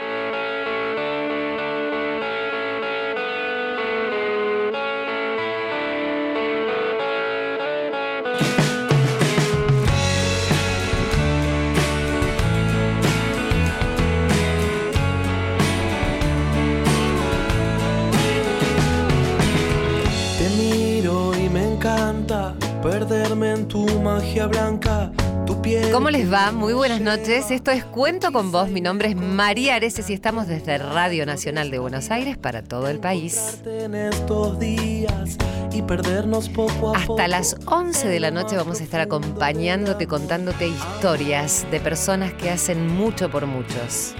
Bye. ¿Cómo les va? Muy buenas noches. Esto es Cuento con vos. Mi nombre es María Areces y estamos desde Radio Nacional de Buenos Aires para todo el país. Hasta las 11 de la noche vamos a estar acompañándote, contándote historias de personas que hacen mucho por muchos.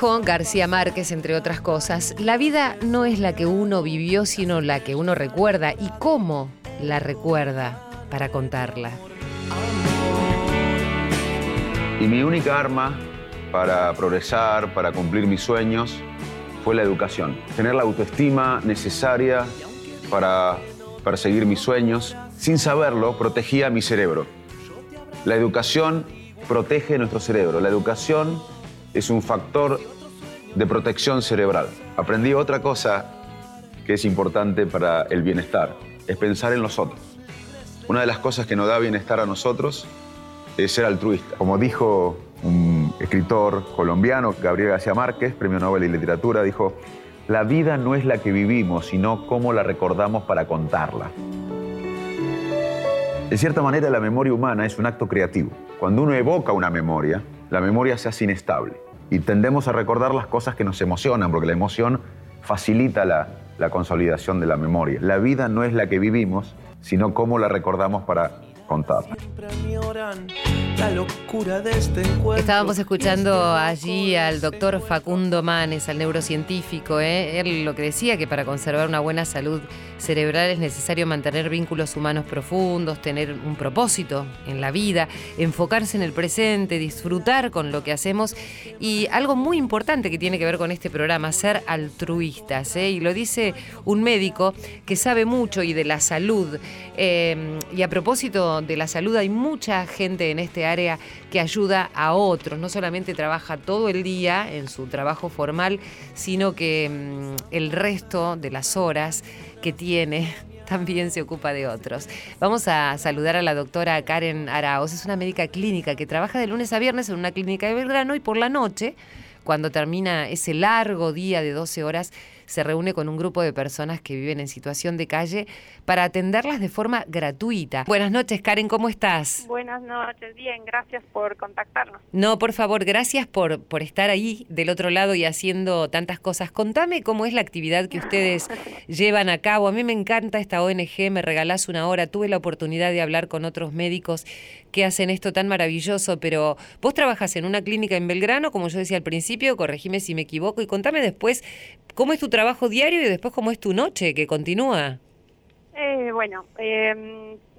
García Márquez, entre otras cosas, la vida no es la que uno vivió, sino la que uno recuerda y cómo la recuerda para contarla. Y mi única arma para progresar, para cumplir mis sueños, fue la educación. Tener la autoestima necesaria para perseguir mis sueños. Sin saberlo, protegía mi cerebro. La educación protege nuestro cerebro. La educación es un factor de protección cerebral. Aprendí otra cosa que es importante para el bienestar, es pensar en los otros. Una de las cosas que nos da bienestar a nosotros es ser altruista. Como dijo un escritor colombiano, Gabriel García Márquez, premio Nobel de Literatura, dijo, la vida no es la que vivimos, sino cómo la recordamos para contarla. De cierta manera, la memoria humana es un acto creativo. Cuando uno evoca una memoria, la memoria se hace inestable y tendemos a recordar las cosas que nos emocionan, porque la emoción facilita la, la consolidación de la memoria. La vida no es la que vivimos, sino cómo la recordamos para contarla. La locura de este encuentro. Estábamos escuchando allí al doctor Facundo Manes, al neurocientífico. ¿eh? Él lo que decía que para conservar una buena salud cerebral es necesario mantener vínculos humanos profundos, tener un propósito en la vida, enfocarse en el presente, disfrutar con lo que hacemos y algo muy importante que tiene que ver con este programa, ser altruistas. ¿eh? Y lo dice un médico que sabe mucho y de la salud. Eh, y a propósito de la salud, hay mucha gente en este área que ayuda a otros. No solamente trabaja todo el día en su trabajo formal, sino que mm, el resto de las horas que tiene también se ocupa de otros. Vamos a saludar a la doctora Karen Araos. Es una médica clínica que trabaja de lunes a viernes en una clínica de Belgrano y por la noche, cuando termina ese largo día de 12 horas, se reúne con un grupo de personas que viven en situación de calle para atenderlas de forma gratuita. Buenas noches, Karen, ¿cómo estás? Buenas noches, bien, gracias por contactarnos. No, por favor, gracias por, por estar ahí del otro lado y haciendo tantas cosas. Contame cómo es la actividad que ustedes llevan a cabo. A mí me encanta esta ONG, me regalás una hora. Tuve la oportunidad de hablar con otros médicos que hacen esto tan maravilloso, pero vos trabajas en una clínica en Belgrano, como yo decía al principio, corregime si me equivoco, y contame después cómo es tu trabajo diario y después cómo es tu noche que continúa. Eh, bueno, eh,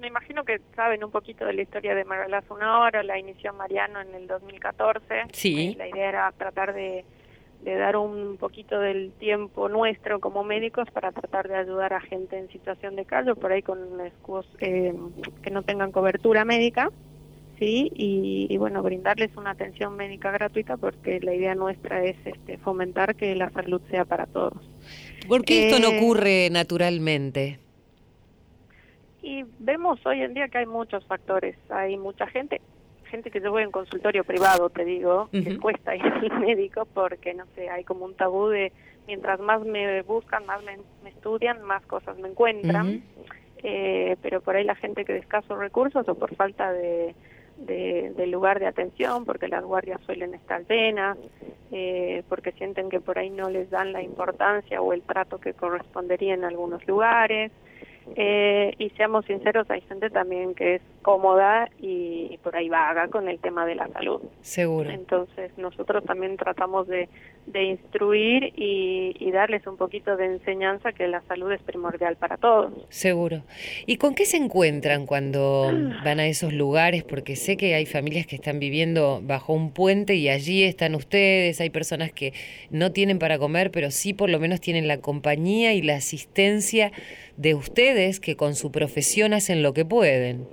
me imagino que saben un poquito de la historia de una hora, la inició Mariano en el 2014. Sí. Eh, la idea era tratar de, de dar un poquito del tiempo nuestro como médicos para tratar de ayudar a gente en situación de calle, por ahí con escudos eh, que no tengan cobertura médica. Sí, y, y bueno, brindarles una atención médica gratuita porque la idea nuestra es este, fomentar que la salud sea para todos. ¿Por qué esto no Eh, ocurre naturalmente? Y vemos hoy en día que hay muchos factores. Hay mucha gente, gente que yo voy en consultorio privado, te digo, que cuesta ir al médico porque, no sé, hay como un tabú de mientras más me buscan, más me, me estudian, más cosas me encuentran. Eh, pero por ahí la gente que de escasos recursos o por falta de, de, de lugar de atención, porque las guardias suelen estar llenas, eh, porque sienten que por ahí no les dan la importancia o el trato que correspondería en algunos lugares. Eh, y seamos sinceros, hay gente también que es cómoda y, y por ahí vaga con el tema de la salud. Seguro. Entonces nosotros también tratamos de, de instruir y, y darles un poquito de enseñanza que la salud es primordial para todos. Seguro. ¿Y con qué se encuentran cuando van a esos lugares? Porque sé que hay familias que están viviendo bajo un puente y allí están ustedes, hay personas que no tienen para comer, pero sí por lo menos tienen la compañía y la asistencia de ustedes que con su profesión hacen lo que pueden.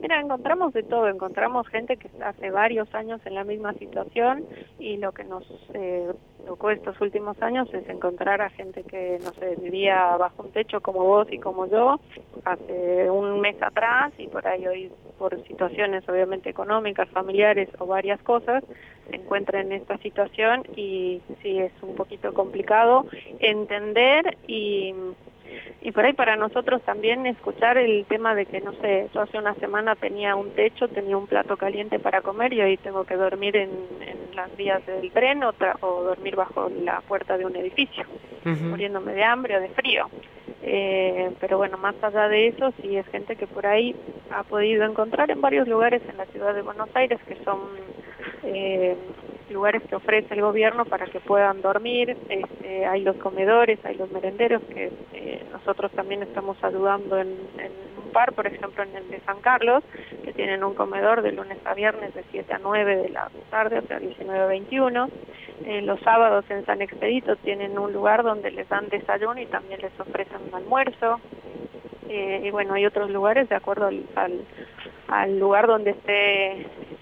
Mira, encontramos de todo, encontramos gente que está hace varios años en la misma situación y lo que nos eh, tocó estos últimos años es encontrar a gente que, no sé, vivía bajo un techo como vos y como yo hace un mes atrás y por ahí hoy por situaciones obviamente económicas, familiares o varias cosas, se encuentra en esta situación y sí es un poquito complicado entender y y por ahí para nosotros también escuchar el tema de que, no sé, yo hace una semana tenía un techo, tenía un plato caliente para comer y hoy tengo que dormir en, las vías del tren o, o, dormir bajo la puerta de un edificio, muriéndome de hambre o de frío. Eh, pero bueno, más allá de eso, sí es gente que por ahí ha podido encontrar en varios lugares en la ciudad de Buenos Aires que son eh, lugares que ofrece el gobierno para que puedan dormir, este, hay los comedores, hay los merenderos que eh, nosotros también estamos ayudando en, un par, por ejemplo en el de San Carlos, que tienen un comedor de lunes a viernes de 7 a 9 de la tarde, o sea 19 a 21. Eh, los sábados en San Expedito tienen un lugar donde les dan desayuno y también les ofrecen un almuerzo. Eh, y bueno, hay otros lugares de acuerdo al, al lugar donde esté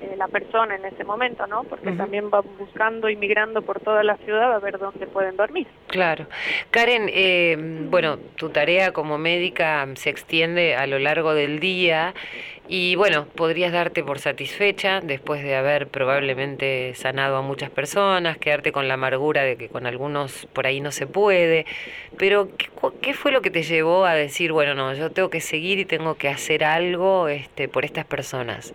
eh, la persona en ese momento, ¿no? Porque también va buscando y migrando por toda la ciudad a ver dónde pueden dormir. Claro. Karen, eh, bueno, tu tarea como médica se extiende a lo largo del día y bueno, podrías darte por satisfecha después de haber probablemente sanado a muchas personas, quedarte con la amargura de que con algunos por ahí no se puede, pero ¿qué, qué fue lo que te llevó a decir, bueno, no, yo tengo que seguir y tengo que hacer algo este, por estas personas?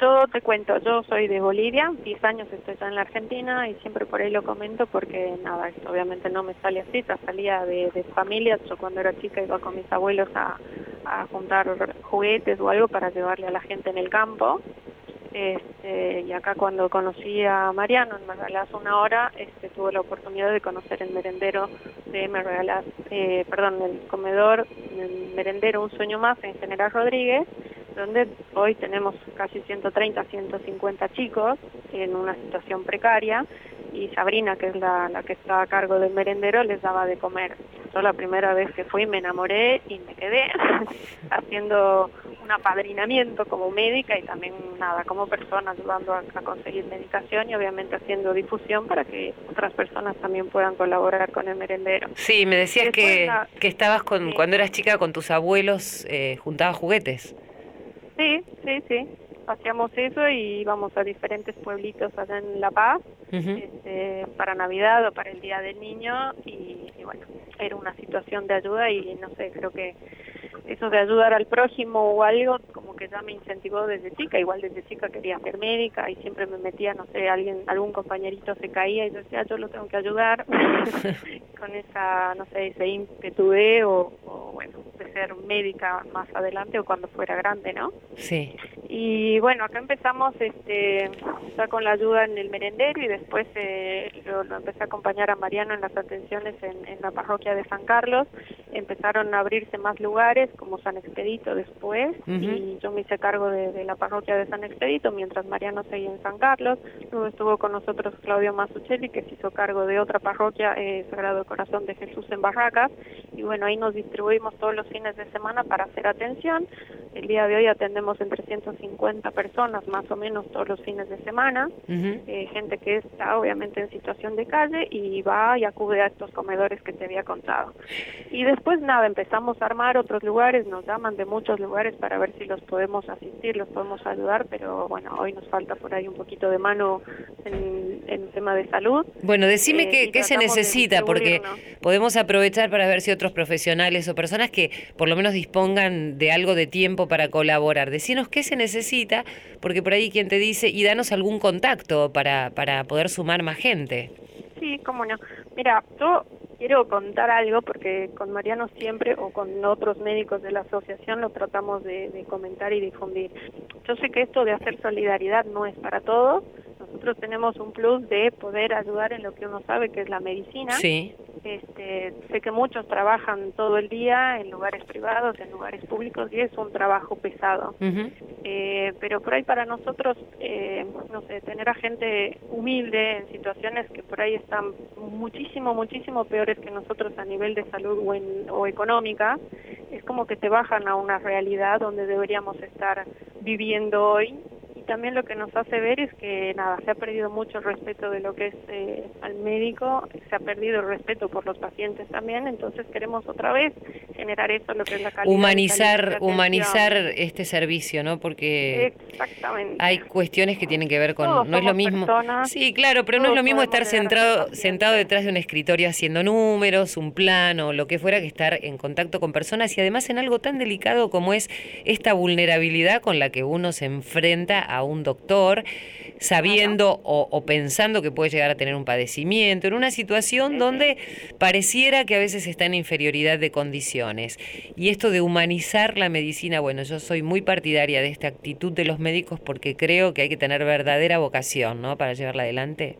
Yo te cuento, yo soy de Bolivia, 10 años estoy ya en la Argentina y siempre por ahí lo comento porque nada, obviamente no me sale así, ya salía de, de familias, yo cuando era chica iba con mis abuelos a juntar juguetes o algo para llevarle a la gente en el campo. Este, y acá cuando conocí a Mariano en Me una hora, este, tuve la oportunidad de conocer el merendero de Me eh, perdón, el comedor, el merendero Un Sueño Más en General Rodríguez, donde hoy tenemos casi 130, 150 chicos en una situación precaria y Sabrina, que es la, la que está a cargo del merendero, les daba de comer. Yo la primera vez que fui me enamoré y me quedé haciendo un apadrinamiento como médica y también nada, como persona ayudando a, conseguir medicación y obviamente haciendo difusión para que otras personas también puedan colaborar con el merendero. Sí, me decías que, que estabas con, cuando eras chica con tus abuelos, eh, juntabas juguetes. Sí, sí, sí. Hacíamos eso y íbamos a diferentes pueblitos allá en La Paz este, para Navidad o para el Día del Niño y, y, bueno, era una situación de ayuda y no sé, creo que eso de ayudar al prójimo o algo como que ya me incentivó desde chica, igual desde chica quería ser médica y siempre me metía, no sé, alguien, algún compañerito se caía y yo decía, yo lo tengo que ayudar con esa, no sé, ese ímpetu de o, bueno, de ser médica más adelante o cuando fuera grande, ¿no? Sí. Y bueno, acá empezamos este ya con la ayuda en el merendero y después eh, lo, empecé a acompañar a Mariano en las atenciones en, en la parroquia de San Carlos. Empezaron a abrirse más lugares como San Expedito después y yo me hice cargo de, la parroquia de San Expedito mientras Mariano seguía en San Carlos. Luego estuvo con nosotros Claudio Masuchelli que se hizo cargo de otra parroquia, eh, Sagrado Corazón de Jesús en Barracas y bueno, ahí nos distribuimos todos los fines de semana para hacer atención. El día de hoy atendemos en 350 personas más o menos todos los fines de semana, eh, gente que está obviamente en situación de calle y va y acude a estos comedores que te había contado. Y después nada, empezamos a armar otros lugares nos llaman de muchos lugares para ver si los podemos asistir, los podemos ayudar, pero bueno, hoy nos falta por ahí un poquito de mano en, el tema de salud. Bueno, decime eh, qué, se necesita, porque podemos aprovechar para ver si otros profesionales o personas que por lo menos dispongan de algo de tiempo para colaborar. Decinos qué se necesita, porque por ahí quien te dice, y danos algún contacto para, para poder sumar más gente. Sí, cómo no. Mira, yo quiero contar algo porque con Mariano siempre o con otros médicos de la asociación lo tratamos de, comentar y difundir. Yo sé que esto de hacer solidaridad no es para todos, nosotros tenemos un plus de poder ayudar en lo que uno sabe que es la medicina. Sí. Este, sé que muchos trabajan todo el día en lugares privados, en lugares públicos y es un trabajo pesado. eh, pero por ahí para nosotros, eh, no sé, tener a gente humilde en situaciones que por ahí están muchísimo, muchísimo peores que nosotros a nivel de salud o, en, o económica, es como que te bajan a una realidad donde deberíamos estar viviendo hoy también lo que nos hace ver es que nada, se ha perdido mucho el respeto de lo que es eh, al médico, se ha perdido el respeto por los pacientes también, entonces queremos otra vez generar eso, lo que es la calidad. Humanizar, humanizar este servicio, ¿no? Porque hay cuestiones que tienen que ver con, no es lo mismo. sí, claro, pero no es lo mismo estar sentado, sentado detrás de un escritorio haciendo números, un plano, lo que fuera, que estar en contacto con personas y además en algo tan delicado como es esta vulnerabilidad con la que uno se enfrenta a un doctor sabiendo o, pensando que puede llegar a tener un padecimiento, en una situación donde pareciera que a veces está en inferioridad de condiciones. Y esto de humanizar la medicina, bueno, yo soy muy partidaria de esta actitud de los médicos porque creo que hay que tener verdadera vocación, ¿no? Para llevarla adelante.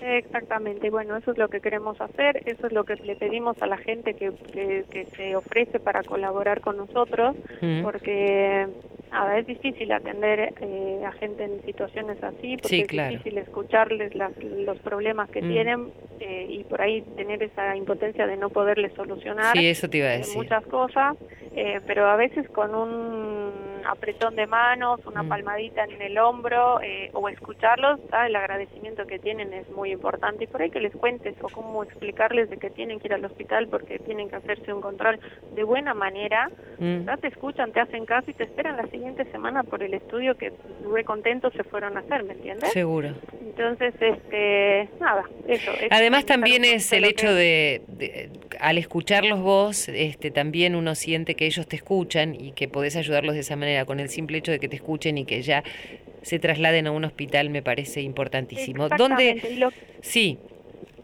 Exactamente, bueno, eso es lo que queremos hacer, eso es lo que le pedimos a la gente que, que, se ofrece para colaborar con nosotros, mm. porque nada, es difícil atender eh, a gente en situaciones así, porque es difícil escucharles los problemas que mm. tienen eh, y por ahí tener esa impotencia de no poderles solucionar eso te iba a decir. muchas cosas, eh, pero a veces con un apretón de manos, una mm. palmadita en el hombro o escucharlos, el agradecimiento que tienen es muy importante y por ahí que les cuentes o cómo explicarles de que tienen que ir al hospital porque tienen que hacerse un control de buena manera, mm. te escuchan, te hacen caso y te esperan la siguiente semana por el estudio que muy contentos se fueron a hacer, ¿me entiendes? Seguro. Entonces, este, nada, eso. Además también es el hecho de, al escucharlos vos, este, también uno siente que ellos te escuchan y que podés ayudarlos de esa manera, con el simple hecho de que te escuchen y que ya se trasladen a un hospital me parece importantísimo. ¿Dónde? Sí.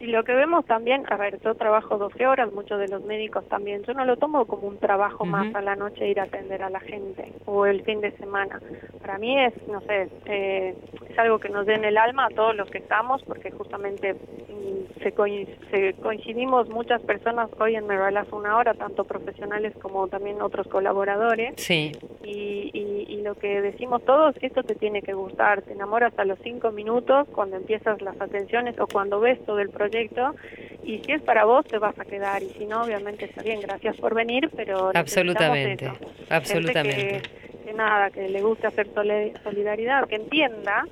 Y lo que vemos también, a ver, yo trabajo 12 horas, muchos de los médicos también, yo no lo tomo como un trabajo más a la noche ir a atender a la gente o el fin de semana. Para mí es, no sé, eh, es algo que nos den el alma a todos los que estamos, porque justamente mm, se, coincidimos muchas personas hoy en Me una hora, tanto profesionales como también otros colaboradores. Sí. Y, y, lo que decimos todos, esto te tiene que gustar, te enamoras a los cinco minutos cuando empiezas las atenciones o cuando ves todo el proceso y si es para vos te vas a quedar. Y si no obviamente está bien gracias por venir pero absolutamente absolutamente. que, nada que le guste hacer solidaridad que entienda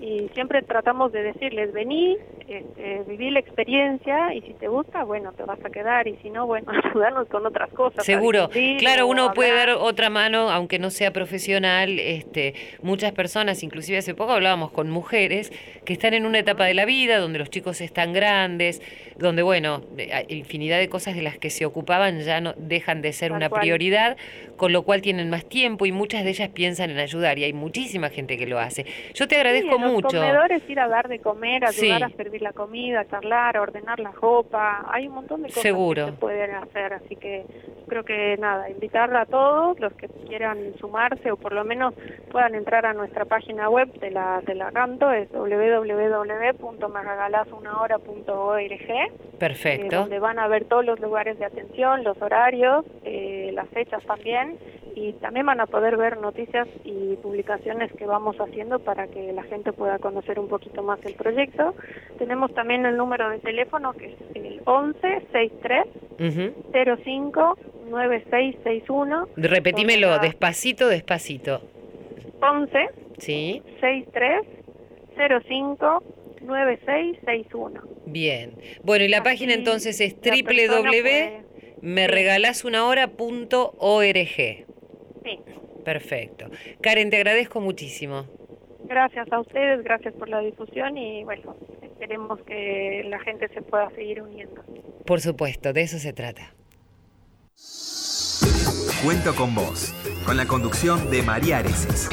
y siempre tratamos de decirles vení este, viví la experiencia y si te gusta, bueno, te vas a quedar y si no, bueno, ayudarnos con otras cosas. Seguro, claro, uno puede dar otra mano, aunque no sea profesional. Este, muchas personas, inclusive hace poco hablábamos con mujeres que están en una etapa de la vida donde los chicos están grandes, donde, bueno, infinidad de cosas de las que se ocupaban ya no dejan de ser una prioridad, con lo cual tienen más tiempo y muchas de ellas piensan en ayudar y hay muchísima gente que lo hace. Yo te agradezco mucho. Los comedores ir a dar de comer, ayudar a servir la comida, charlar, ordenar la ropa, hay un montón de cosas que se pueden hacer, así que creo que nada, invitar a todos los que quieran sumarse o por lo menos puedan entrar a nuestra página web de la de la Canto, es www.meregalasunahora.org. Perfecto. Eh, donde van a ver todos los lugares de atención, los horarios, eh, las fechas también y también van a poder ver noticias y publicaciones que vamos haciendo para que la gente pueda conocer un poquito más el proyecto. Tenemos también el número de teléfono que es el 11 63 05 9661. Repetímelo despacito, despacito. 11 sí. 63 05 9661. Bien. Bueno, y la página entonces es www.meregalasunahora.org. Sí. Perfecto. Karen, te agradezco muchísimo. Gracias a ustedes, gracias por la difusión y bueno, esperemos que la gente se pueda seguir uniendo. Por supuesto, de eso se trata. Cuento con vos, con la conducción de María Areces.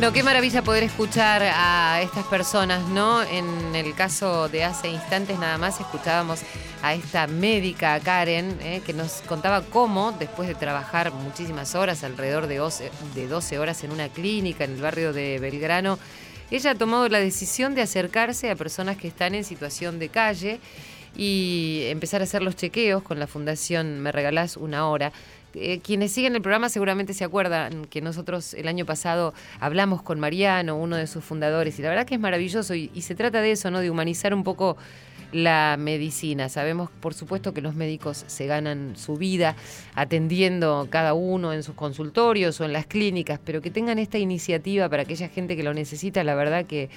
Bueno, qué maravilla poder escuchar a estas personas, ¿no? En el caso de hace instantes nada más escuchábamos a esta médica, Karen, ¿eh? que nos contaba cómo, después de trabajar muchísimas horas, alrededor de 12, de 12 horas en una clínica en el barrio de Belgrano, ella ha tomado la decisión de acercarse a personas que están en situación de calle y empezar a hacer los chequeos con la Fundación Me Regalás una hora eh, quienes siguen el programa seguramente se acuerdan que nosotros el año pasado hablamos con Mariano, uno de sus fundadores, y la verdad que es maravilloso y, se trata de eso, ¿no? De humanizar un poco la medicina. Sabemos, por supuesto, que los médicos se ganan su vida atendiendo cada uno en sus consultorios o en las clínicas, pero que tengan esta iniciativa para aquella gente que lo necesita, la verdad que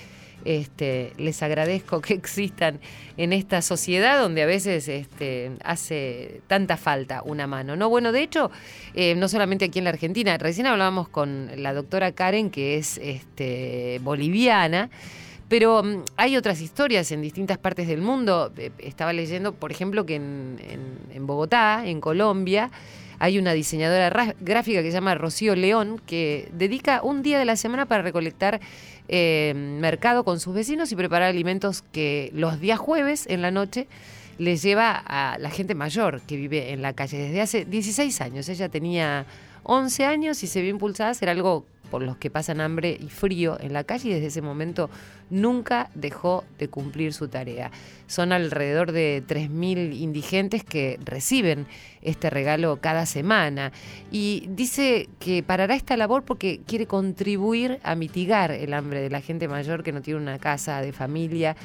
este, les agradezco que existan en esta sociedad donde a veces este, hace tanta falta una mano. No, bueno, de hecho, eh, no solamente aquí en la Argentina, recién hablábamos con la doctora Karen, que es este, boliviana. Pero mm, hay otras historias en distintas partes del mundo. Eh, estaba leyendo, por ejemplo, que en, en Bogotá, en Colombia, hay una diseñadora gráfica que se llama Rocío León, que dedica un día de la semana para recolectar eh, mercado con sus vecinos y preparar alimentos que los días jueves en la noche les lleva a la gente mayor que vive en la calle desde hace 16 años. Ella tenía 11 años y se vio impulsada a hacer algo por los que pasan hambre y frío en la calle y desde ese momento nunca dejó de cumplir su tarea. Son alrededor de 3.000 indigentes que reciben este regalo cada semana y dice que parará esta labor porque quiere contribuir a mitigar el hambre de la gente mayor que no tiene una casa de familia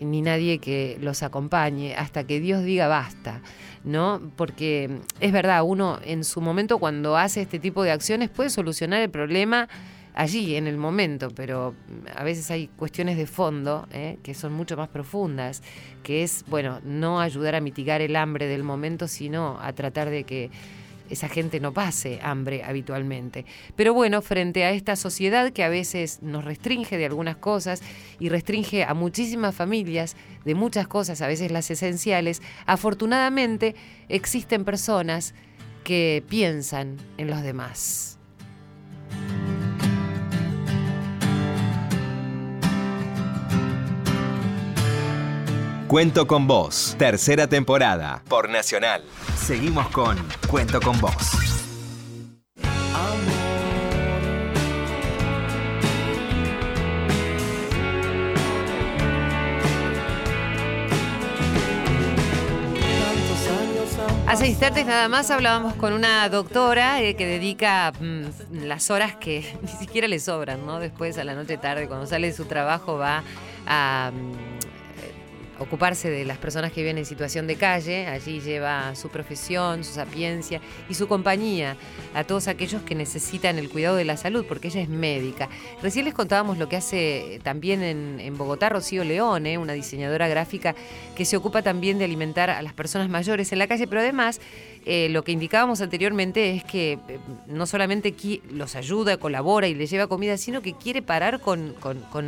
ni nadie que los acompañe hasta que Dios diga basta. ¿no? Porque es verdad, uno en su momento cuando hace este tipo de acciones puede solucionar el problema allí, en el momento, pero a veces hay cuestiones de fondo ¿eh? que son mucho más profundas, que es, bueno, no ayudar a mitigar el hambre del momento, sino a tratar de que esa gente no pase hambre habitualmente. Pero bueno, frente a esta sociedad que a veces nos restringe de algunas cosas y restringe a muchísimas familias de muchas cosas, a veces las esenciales, afortunadamente existen personas que piensan en los demás. Cuento con vos, tercera temporada, por Nacional. Seguimos con Cuento con vos. Hace instantes nada más hablábamos con una doctora eh, que dedica mm, las horas que ni siquiera le sobran, ¿no? Después a la noche tarde, cuando sale de su trabajo, va a mm, ocuparse de las personas que viven en situación de calle. Allí lleva su profesión, su sapiencia y su compañía a todos aquellos que necesitan el cuidado de la salud, porque ella es médica. Recién les contábamos lo que hace también en, en Bogotá Rocío Leone, una diseñadora gráfica que se ocupa también de alimentar a las personas mayores en la calle, pero además eh, lo que indicábamos anteriormente es que eh, no solamente los ayuda, colabora y les lleva comida, sino que quiere parar con,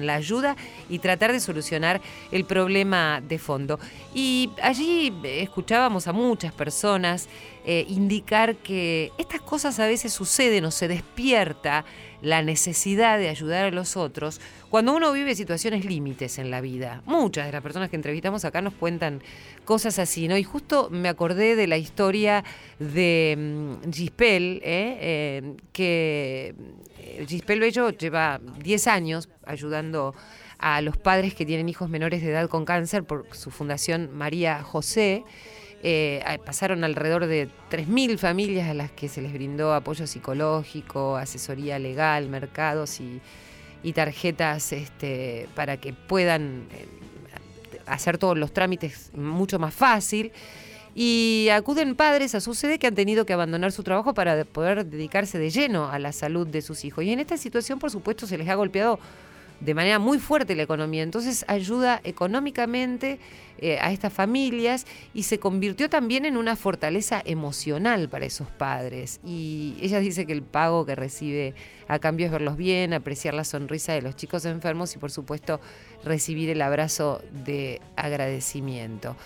la ayuda y tratar de solucionar el problema de fondo. Y allí escuchábamos a muchas personas eh, indicar que estas cosas a veces suceden o se despierta la necesidad de ayudar a los otros cuando uno vive situaciones límites en la vida. Muchas de las personas que entrevistamos acá nos cuentan cosas así, ¿no? Y justo me acordé de la historia de mm, Gispel, ¿eh? Eh, que eh, Gispel Bello lleva 10 años ayudando a los padres que tienen hijos menores de edad con cáncer por su fundación María José. Eh, pasaron alrededor de 3.000 familias a las que se les brindó apoyo psicológico, asesoría legal, mercados y, y tarjetas este, para que puedan eh, hacer todos los trámites mucho más fácil. Y acuden padres a su sede que han tenido que abandonar su trabajo para poder dedicarse de lleno a la salud de sus hijos. Y en esta situación, por supuesto, se les ha golpeado de manera muy fuerte la economía. Entonces ayuda económicamente eh, a estas familias y se convirtió también en una fortaleza emocional para esos padres. Y ella dice que el pago que recibe a cambio es verlos bien, apreciar la sonrisa de los chicos enfermos y por supuesto recibir el abrazo de agradecimiento.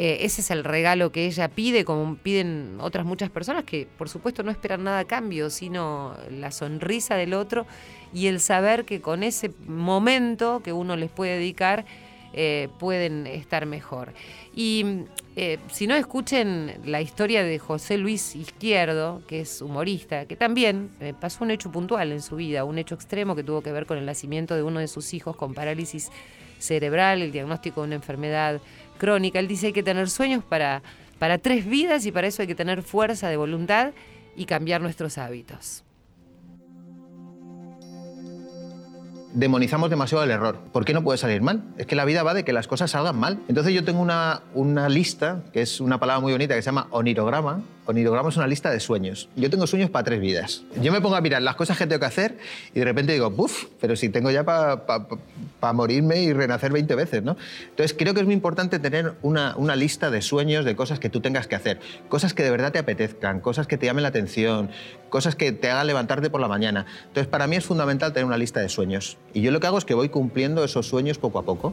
Eh, ese es el regalo que ella pide, como piden otras muchas personas que por supuesto no esperan nada a cambio, sino la sonrisa del otro y el saber que con ese momento que uno les puede dedicar eh, pueden estar mejor. Y eh, si no escuchen la historia de José Luis Izquierdo, que es humorista, que también eh, pasó un hecho puntual en su vida, un hecho extremo que tuvo que ver con el nacimiento de uno de sus hijos con parálisis cerebral, el diagnóstico de una enfermedad crónica. Él dice hay que tener sueños para, para tres vidas y para eso hay que tener fuerza de voluntad y cambiar nuestros hábitos. Demonizamos demasiado el error. ¿Por qué no puede salir mal? Es que la vida va de que las cosas salgan mal. Entonces yo tengo una, una lista, que es una palabra muy bonita, que se llama onirograma. Onirograma es una lista de sueños. Yo tengo sueños para tres vidas. Yo me pongo a mirar las cosas que tengo que hacer y de repente digo, ¡buf! Pero si tengo ya para pa, pa, pa morirme y renacer 20 veces, ¿no? Entonces creo que es muy importante tener una, una lista de sueños, de cosas que tú tengas que hacer. Cosas que de verdad te apetezcan, cosas que te llamen la atención, cosas que te hagan levantarte por la mañana. Entonces para mí es fundamental tener una lista de sueños. Y yo lo que hago es que voy cumpliendo esos sueños poco a poco.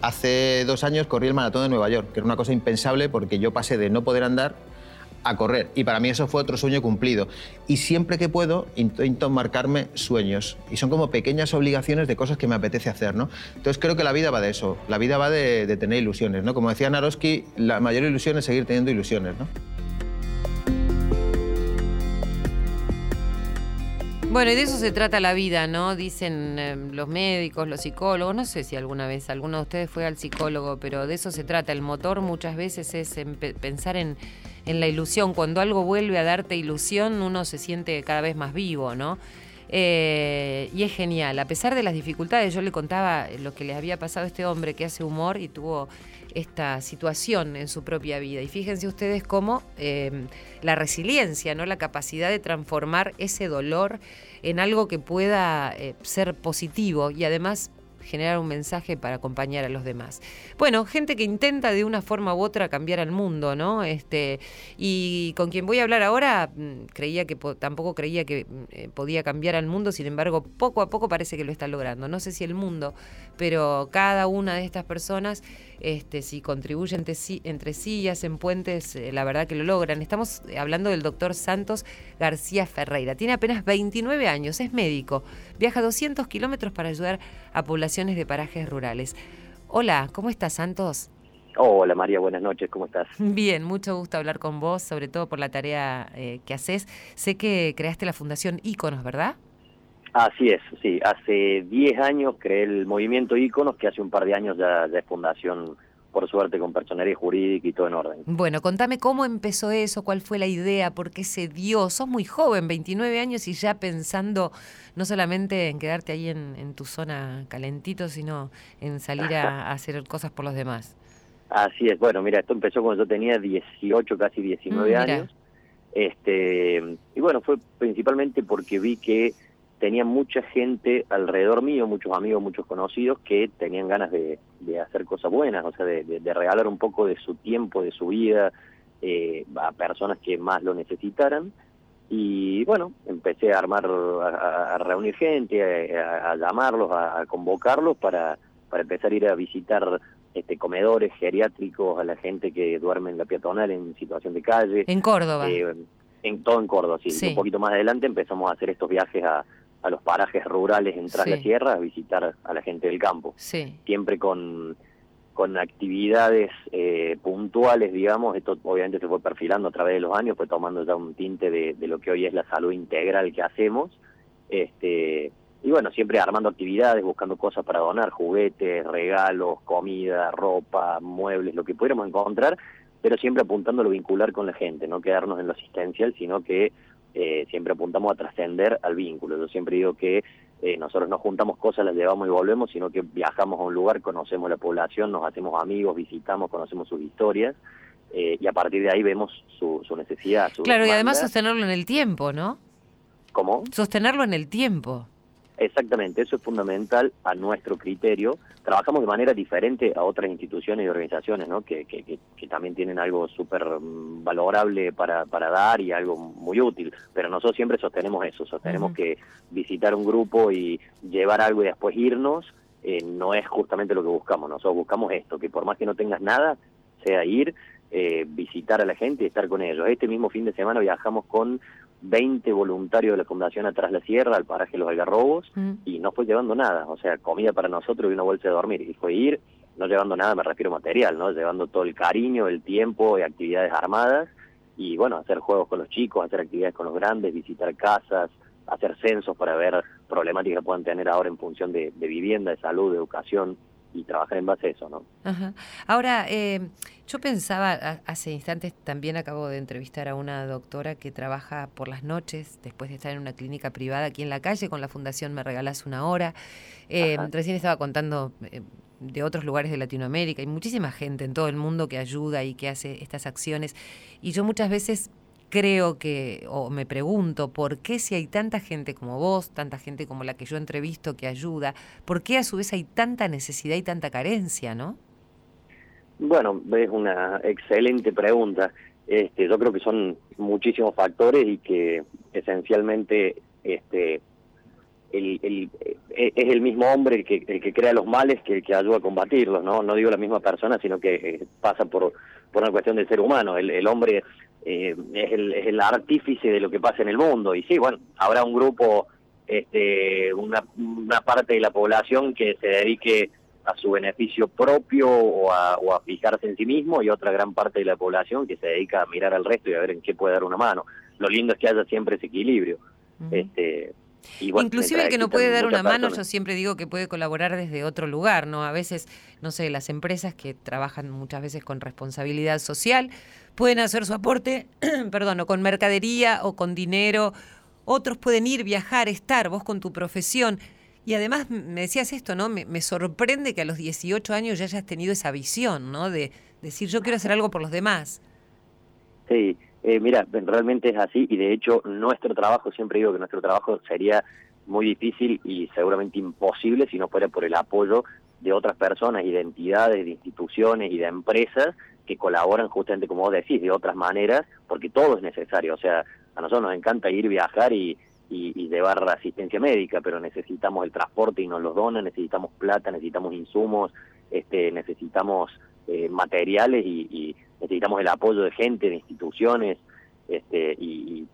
Hace dos años corrí el maratón de Nueva York, que era una cosa impensable porque yo pasé de no poder andar a correr. Y para mí eso fue otro sueño cumplido. Y siempre que puedo intento marcarme sueños. Y son como pequeñas obligaciones de cosas que me apetece hacer. ¿no? Entonces creo que la vida va de eso. La vida va de, de tener ilusiones. ¿no? Como decía Naroski, la mayor ilusión es seguir teniendo ilusiones. ¿no? Bueno, y de eso se trata la vida, ¿no? Dicen eh, los médicos, los psicólogos, no sé si alguna vez alguno de ustedes fue al psicólogo, pero de eso se trata. El motor muchas veces es en pe pensar en, en, la ilusión. Cuando algo vuelve a darte ilusión, uno se siente cada vez más vivo, ¿no? Eh, y es genial. A pesar de las dificultades, yo le contaba lo que le había pasado a este hombre que hace humor y tuvo esta situación en su propia vida. Y fíjense ustedes cómo eh, la resiliencia, ¿no? la capacidad de transformar ese dolor en algo que pueda eh, ser positivo y además generar un mensaje para acompañar a los demás. Bueno, gente que intenta de una forma u otra cambiar al mundo, ¿no? Este, y con quien voy a hablar ahora, creía que tampoco creía que eh, podía cambiar al mundo, sin embargo, poco a poco parece que lo está logrando. No sé si el mundo, pero cada una de estas personas, este, si contribuyen entre sí, entre sí y hacen puentes, eh, la verdad que lo logran. Estamos hablando del doctor Santos García Ferreira. Tiene apenas 29 años, es médico, viaja 200 kilómetros para ayudar a poblaciones de parajes rurales. Hola, ¿cómo estás, Santos? Hola María, buenas noches, ¿cómo estás? Bien, mucho gusto hablar con vos, sobre todo por la tarea eh, que haces. Sé que creaste la Fundación Íconos, ¿verdad? Así es, sí. Hace 10 años creé el movimiento Íconos, que hace un par de años ya, ya es fundación, por suerte, con personería jurídica y todo en orden. Bueno, contame cómo empezó eso, cuál fue la idea, por qué se dio. Sos muy joven, 29 años, y ya pensando no solamente en quedarte ahí en, en tu zona calentito, sino en salir a, a hacer cosas por los demás. Así es, bueno, mira, esto empezó cuando yo tenía 18, casi 19 Mm, años. Este, y bueno, fue principalmente porque vi que tenía mucha gente alrededor mío, muchos amigos, muchos conocidos, que tenían ganas de, de hacer cosas buenas, o sea, de, de- de regalar un poco de su tiempo, de su vida, eh, a personas que más lo necesitaran. Y bueno, empecé a armar, a, a reunir gente, a, a llamarlos, a, a convocarlos para, para empezar a ir a visitar este, comedores geriátricos a la gente que duerme en la peatonal en situación de calle. En Córdoba. Eh, en todo en Córdoba, sí. Sí. Un poquito más adelante empezamos a hacer estos viajes a, a los parajes rurales en Tras la. Sierra a visitar a la gente del campo. sí. Siempre con, con actividades eh, puntuales, digamos. Esto obviamente se fue perfilando a través de los años, fue tomando ya un tinte de, de lo que hoy es la salud integral que hacemos. Este, y bueno, siempre armando actividades, buscando cosas para donar, juguetes, regalos, comida, ropa, muebles, lo que pudiéramos encontrar, pero siempre apuntando a lo vincular con la gente, no quedarnos en lo asistencial, sino que eh, siempre apuntamos a trascender al vínculo. Yo siempre digo que eh, nosotros no juntamos cosas, las llevamos y volvemos, sino que viajamos a un lugar, conocemos la población, nos hacemos amigos, visitamos, conocemos sus historias, eh, y a partir de ahí vemos su, su necesidad. Su Claro, y además sostenerlo en el tiempo, ¿no? ¿Cómo? Sostenerlo en el tiempo. Exactamente, eso es fundamental a nuestro criterio. Trabajamos de manera diferente a otras instituciones y organizaciones, ¿no? Que, que, que- que también tienen algo súper mm, valorable para, para dar y algo muy útil. Pero nosotros siempre sostenemos eso, sostenemos que visitar un grupo y llevar algo y después irnos eh, no es justamente lo que buscamos. Nosotros buscamos esto, que por más que no tengas nada, sea ir, eh, visitar a la gente y estar con ellos. Este mismo fin de semana viajamos con 20 voluntarios de la Fundación Atrás la Sierra al paraje Los Algarrobos Mm. y no fue llevando nada, o sea, comida para nosotros y una bolsa de dormir. Y fue ir, no llevando nada, me refiero a material, ¿no? Llevando todo el cariño, el tiempo y actividades armadas y bueno, hacer juegos con los chicos, hacer actividades con los grandes, visitar casas, hacer censos para ver problemáticas que puedan tener ahora en función de, de vivienda, de salud, de educación y trabajar en base a eso, ¿no? Ajá. Ahora, eh, yo pensaba, hace instantes también acabo de entrevistar a una doctora que trabaja por las noches, después de estar en una clínica privada aquí en la calle, con la Fundación Me Regalás Una Hora. Eh, recién estaba contando eh, de otros lugares de Latinoamérica. Hay muchísima gente en todo el mundo que ayuda y que hace estas acciones. Y yo muchas veces creo que, o me pregunto, ¿por qué si hay tanta gente como vos, tanta gente como la que yo entrevisto que ayuda, por qué a su vez hay tanta necesidad y tanta carencia, no? Bueno, es una excelente pregunta. Este, yo creo que son muchísimos factores y que esencialmente este, eh, es el mismo hombre el que, el que crea los males que el que ayuda a combatirlos, ¿no? No digo la misma persona, sino que eh, pasa por, por una cuestión del ser humano. El hombre eh, es, el, es el artífice de lo que pasa en el mundo. Y sí, bueno, habrá un grupo, este, una, una parte de la población que se dedique a su beneficio propio o a, o a fijarse en sí mismo y otra gran parte de la población que se dedica a mirar al resto y a ver en qué puede dar una mano. Lo lindo es que haya siempre ese equilibrio. Ujú. Este, y bueno, Inclusive el que no puede dar una mano, personas- yo siempre digo que puede colaborar desde otro lugar, ¿no? A veces, no sé, las empresas que trabajan muchas veces con responsabilidad social pueden hacer su aporte, perdón, o con mercadería o con dinero. Otros pueden ir, viajar, estar, vos con tu profesión. Y además me decías esto, ¿no? Me, sorprende que a los 18 años ya hayas tenido esa visión, ¿no? De decir, yo quiero hacer algo por los demás. Sí, eh, mira, realmente es así y de hecho nuestro trabajo, siempre digo que nuestro trabajo sería muy difícil y seguramente imposible si no fuera por el apoyo de otras personas y de entidades, de instituciones y de empresas que colaboran justamente como vos decís, de otras maneras, porque todo es necesario. O sea, a nosotros nos encanta ir, viajar y, y, llevar asistencia médica, pero necesitamos el transporte y nos los donan, necesitamos plata, necesitamos insumos, este, necesitamos eh, materiales y, y necesitamos el apoyo de gente, de instituciones, este, y,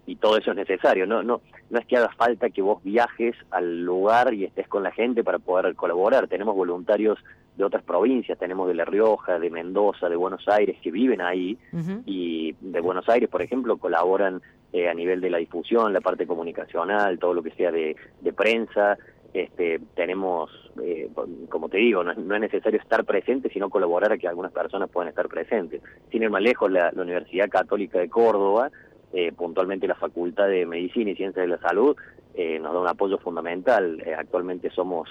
y- y todo eso es necesario. No, no, no es que haga falta que vos viajes al lugar y estés con la gente para poder colaborar. Tenemos voluntarios de otras provincias, tenemos de La Rioja, de Mendoza, de Buenos Aires, que viven ahí, y de Buenos Aires, por ejemplo, colaboran eh, a nivel de la difusión, la parte comunicacional, todo lo que sea de, de prensa. Este, tenemos, eh, como te digo, no, es- no es necesario estar presente, sino colaborar a que algunas personas puedan estar presentes. Sin ir más lejos, la, la Universidad Católica de Córdoba, eh, puntualmente la Facultad de Medicina y Ciencias de la Salud, eh, nos da un apoyo fundamental. Eh, actualmente somos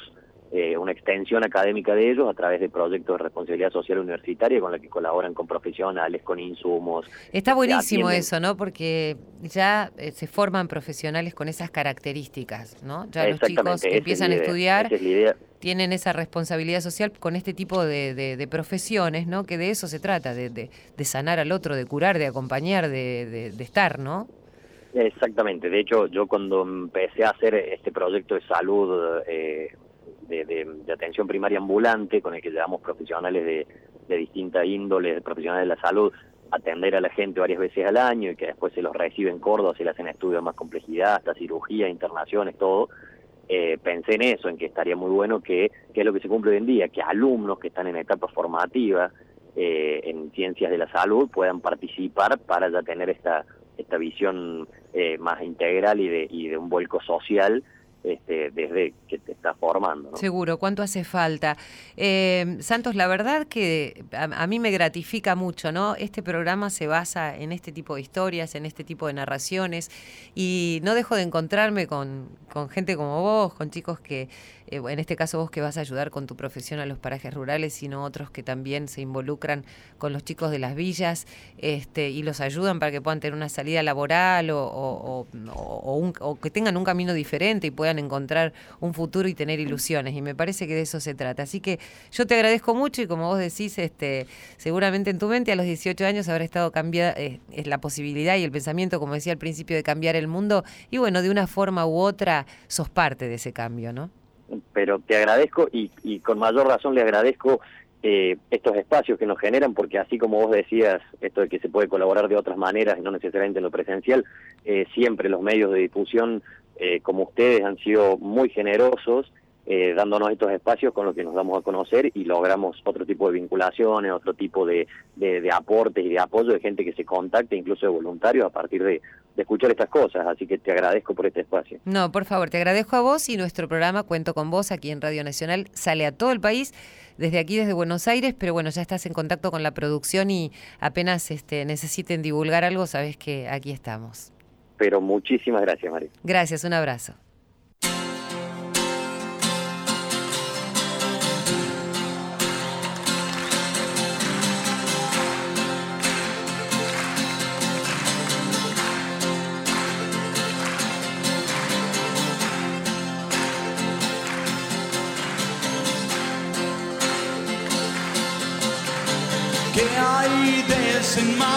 eh, una extensión académica de ellos a través de proyectos de responsabilidad social universitaria con la que colaboran con profesionales, con insumos. Está buenísimo atienden- eso, ¿no? Porque ya eh, se forman profesionales con esas características, ¿no? Ya los chicos que es empiezan a estudiar es tienen esa responsabilidad social con este tipo de, de- de profesiones, ¿no? Que de eso se trata, de, de- sanar al otro, de curar, de acompañar, de estar, ¿no? Exactamente, de hecho yo cuando empecé a hacer este proyecto de salud eh, de, de- atención primaria ambulante, con el que llevamos profesionales de, de distintas índoles, profesionales de la salud, atender a la gente varias veces al año y que después se los recibe en Córdoba, se le hacen estudios más complejidad, hasta cirugía, internaciones, todo, eh, pensé en eso, en que estaría muy bueno que, que es lo que se cumple hoy en día, que alumnos que están en etapa formativa eh, en ciencias de la salud puedan participar para ya tener esta esta visión eh, más integral y de, y de un vuelco social este, desde que te estás formando. Seguro, ¿cuánto hace falta? Eh, Santos, la verdad que a, a mí me gratifica mucho, ¿no? Este programa se basa en este tipo de historias, en este tipo de narraciones, y no dejo de encontrarme con, con gente como vos, con chicos que, eh, en este caso vos que vas a ayudar con tu profesión a los parajes rurales, sino otros que también se involucran con los chicos de las villas este, y los ayudan para que puedan tener una salida laboral o, que tengan un camino diferente y puedan encontrar un futuro y tener ilusiones. Y me parece que de eso se trata. Así que yo te agradezco mucho y como vos decís, este, seguramente en tu mente a los 18 años habrá estado cambiada eh, es la posibilidad y el pensamiento, como decía al principio, de cambiar el mundo. Y bueno, de una forma u otra sos parte de ese cambio, ¿no? Pero te agradezco y, y con mayor razón le agradezco eh, estos espacios que nos generan, porque así como vos decías, esto de que se puede colaborar de otras maneras y no necesariamente en lo presencial, eh, siempre los medios de difusión eh, como ustedes han sido muy generosos eh, dándonos estos espacios con los que nos damos a conocer y logramos otro tipo de vinculaciones, otro tipo de, de, de aportes y de apoyo de gente que se contacte, incluso de voluntarios, a partir de, de escuchar estas cosas. Así que te agradezco por este espacio. No, por favor, te agradezco a vos y nuestro programa Cuento con vos aquí en Radio Nacional sale a todo el país, desde aquí, desde Buenos Aires, pero bueno, ya estás en contacto con la producción y apenas este, necesiten divulgar algo, sabes que aquí estamos. Pero muchísimas gracias, María. Gracias, un abrazo. De esa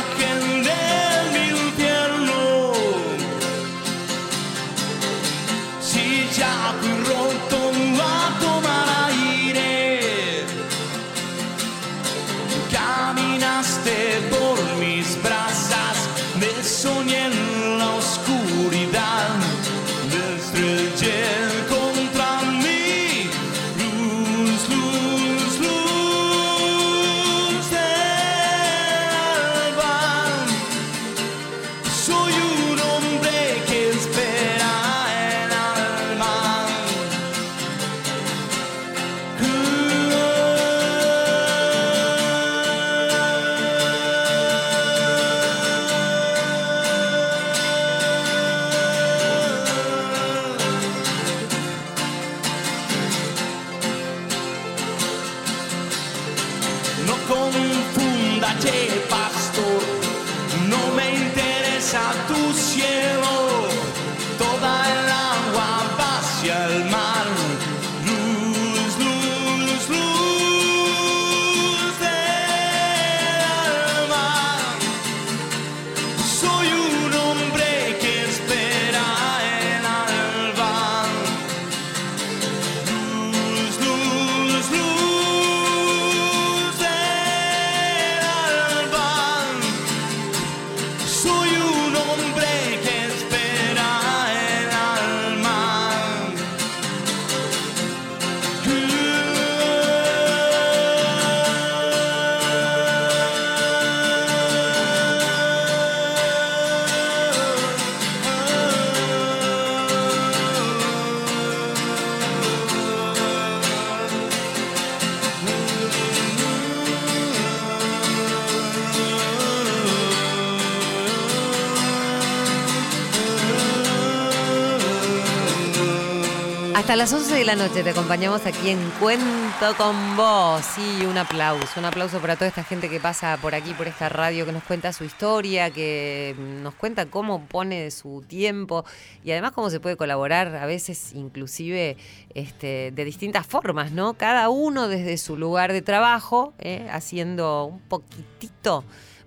Hasta las 11 de la noche te acompañamos aquí en Cuento con Vos. Sí, un aplauso, un aplauso para toda esta gente que pasa por aquí, por esta radio, que nos cuenta su historia, que nos cuenta cómo pone su tiempo y además cómo se puede colaborar, a veces inclusive este, de distintas formas, ¿no? Cada uno desde su lugar de trabajo, ¿eh? haciendo un poquitito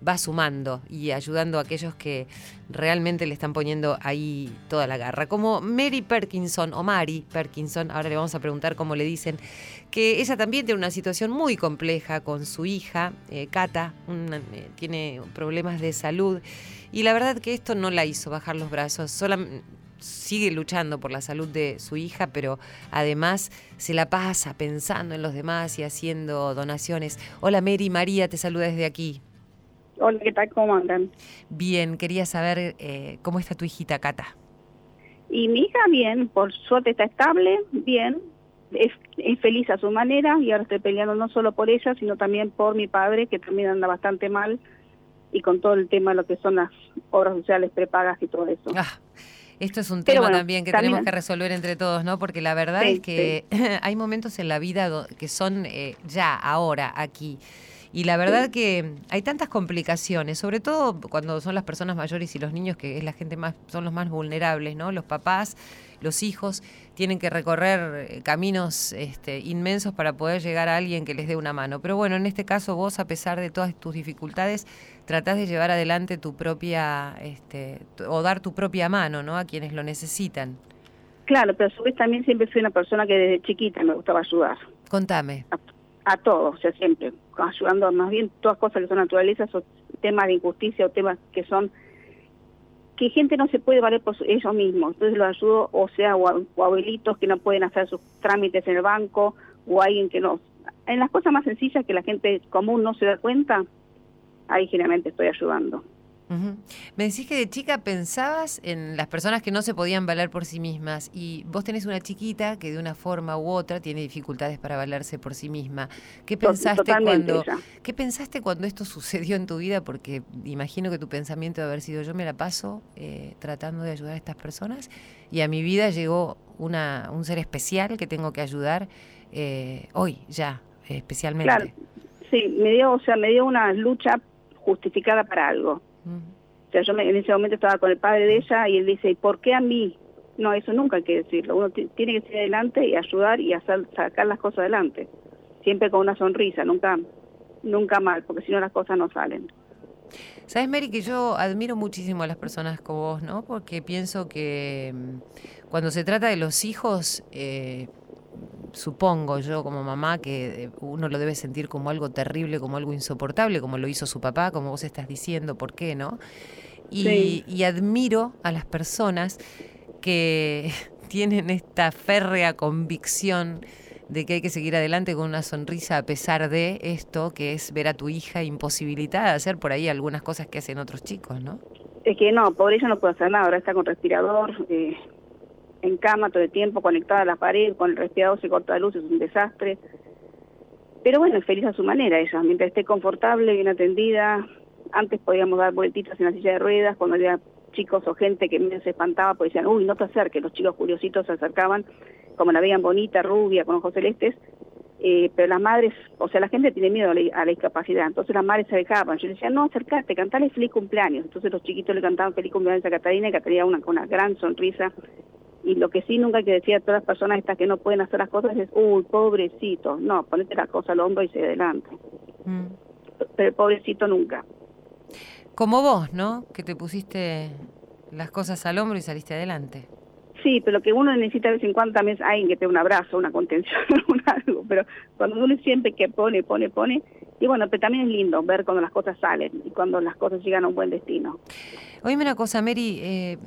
va sumando y ayudando a aquellos que realmente le están poniendo ahí toda la garra. Como Mary Perkinson o Mary Perkinson, ahora le vamos a preguntar cómo le dicen, que ella también tiene una situación muy compleja con su hija, eh, eh, tiene problemas de salud y la verdad que esto no la hizo bajar los brazos, sola- sigue luchando por la salud de su hija, pero además se la pasa pensando en los demás y haciendo donaciones. Hola Mary, María te saluda desde aquí. Hola, ¿qué tal? ¿Cómo andan? Bien, quería saber eh, cómo está tu hijita Cata. Y mi hija, bien, por suerte está estable, bien, es, es feliz a su manera y ahora estoy peleando no solo por ella, sino también por mi padre, que también anda bastante mal y con todo el tema de lo que son las obras sociales prepagas y todo eso. Ah, esto es un Pero tema bueno, también que también- tenemos que resolver entre todos, ¿no? Porque la verdad Sí, es que hay momentos en la vida que son eh, ya, ahora, aquí. Y la verdad que hay tantas complicaciones, sobre todo cuando son las personas mayores y los niños, que es la gente más, son los más vulnerables, ¿no? Los papás, los hijos, tienen que recorrer eh, caminos este, inmensos para poder llegar a alguien que les dé una mano. Pero bueno, en este caso vos, a pesar de todas tus dificultades, tratás de llevar adelante tu propia, este, o dar tu propia mano, ¿no? A quienes lo necesitan. Claro, pero a su vez también siempre fui una persona que desde chiquita me gustaba ayudar. Contame. A, a todos, o sea, siempre, ayudando más bien todas cosas que son naturalezas o temas de injusticia o temas que son que gente no se puede valer por ellos mismos. Entonces los ayudo, o sea, o abuelitos que no pueden hacer sus trámites en el banco, o alguien que no... En las cosas más sencillas que la gente común no se da cuenta, ahí generalmente estoy ayudando. Ujú. Me decís que de chica pensabas en las personas que no se podían valer por sí mismas y vos tenés una chiquita que de una forma u otra tiene dificultades para valerse por sí misma. ¿Qué pensaste totalmente cuando ella. qué pensaste cuando esto sucedió en tu vida? Porque imagino que tu pensamiento debe haber sido yo me la paso eh, tratando de ayudar a estas personas y a mi vida llegó una, un ser especial que tengo que ayudar eh, hoy ya especialmente. Claro, sí, me dio, o sea, me dio una lucha justificada para algo. O sea, yo me- en ese momento estaba con el padre de ella y él dice, ¿y por qué a mí? No, eso nunca hay que decirlo. Uno ti- tiene que seguir adelante y ayudar y hacer, sacar las cosas adelante. Siempre con una sonrisa, nunca nunca mal, porque si no las cosas no salen. Sabes, Mary, que yo admiro muchísimo a las personas como vos, ¿no? Porque pienso que mm, cuando se trata de los hijos, eh, supongo yo como mamá que eh, uno lo debe sentir como algo terrible, como algo insoportable, como lo hizo su papá, como vos estás diciendo, ¿por qué no? Y, Sí. y admiro a las personas que tienen esta férrea convicción de que hay que seguir adelante con una sonrisa a pesar de esto, que es ver a tu hija imposibilitada de hacer por ahí algunas cosas que hacen otros chicos, ¿no? Es que no, por ella no puedo hacer nada, ahora está con respirador, eh, en cama todo el tiempo, conectada a la pared, con el respirador se corta la luz, es un desastre. Pero bueno, es feliz a su manera ella, mientras esté confortable, bien atendida. Antes podíamos dar vueltitas en la silla de ruedas, cuando había chicos o gente que se espantaba, pues decían, uy, no te acerques, los chicos curiositos se acercaban, como la veían bonita, rubia, con ojos celestes, eh, pero las madres, o sea, la gente tiene miedo a la, a la discapacidad, entonces las madres se alejaban. Yo le decía, no, acercate, cantale feliz cumpleaños. Entonces los chiquitos le cantaban feliz cumpleaños a Catalina y Catalina una, con una gran sonrisa. Y lo que sí nunca hay que decir a todas las personas estas que no pueden hacer las cosas es, uy, pobrecito. No, ponete la cosa al hombro y se adelante. Mm. Pero pobrecito nunca. Como vos, ¿no? Que te pusiste las cosas al hombro y saliste adelante. Sí, pero lo que uno necesita de vez en cuando también es alguien que te dé un abrazo, una contención, un algo. Pero cuando uno siempre que pone, pone, pone, y bueno, pero también es lindo ver cuando las cosas salen y cuando las cosas llegan a un buen destino. Oíme una cosa, Mary, eh,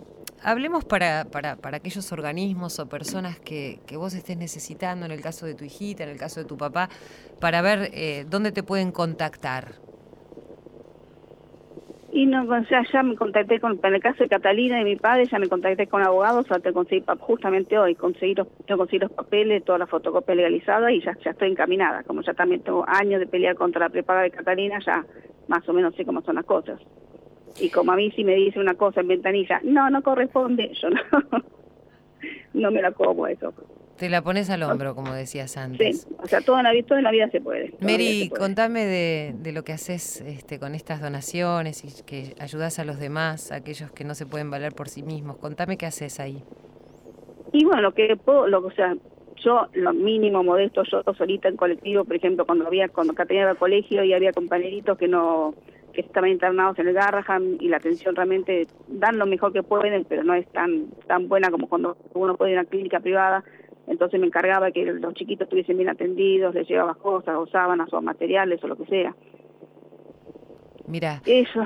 hablemos para, para, para aquellos organismos o personas que, que vos estés necesitando, en el caso de tu hijita, en el caso de tu papá, para ver eh, dónde te pueden contactar. Y no, o sea, ya me contacté con, en el caso de Catalina y mi padre, ya me contacté con abogados, hasta conseguí, pa- justamente hoy, conseguí los, yo conseguí los papeles, toda la fotocopia legalizada y ya, ya estoy encaminada. Como ya también tengo años de pelear contra la prepaga de Catalina, ya más o menos sé cómo son las cosas. Y como a mí si me dice una cosa en ventanilla, no, no corresponde, yo no, no me la como eso. Te la pones al hombro, como decías antes. Sí, o sea, toda la, vida- toda la vida se puede. Mary, se puede. contame de, de lo que haces este, con estas donaciones y que ayudas a los demás, a aquellos que no se pueden valer por sí mismos. Contame qué haces ahí. Y bueno, lo que puedo, lo, o sea, yo lo mínimo modesto, yo solita en colectivo, por ejemplo, cuando había cuando Catalina iba al colegio y había compañeritos que no que estaban internados en el Garraham y la atención realmente dan lo mejor que pueden, pero no es tan tan buena como cuando uno puede ir a una clínica privada. Entonces me encargaba que los chiquitos estuviesen bien atendidos, les llevaba cosas o sábanas o materiales o lo que sea. Mira, Eso,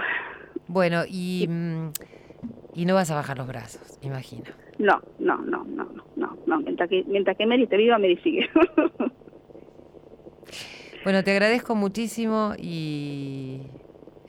bueno, y, mm, y no vas a bajar los brazos, imagino. no, no, no, no, no, no, no. Mientras que mientras que Mary esté viva, Mary sigue. Bueno, te agradezco muchísimo y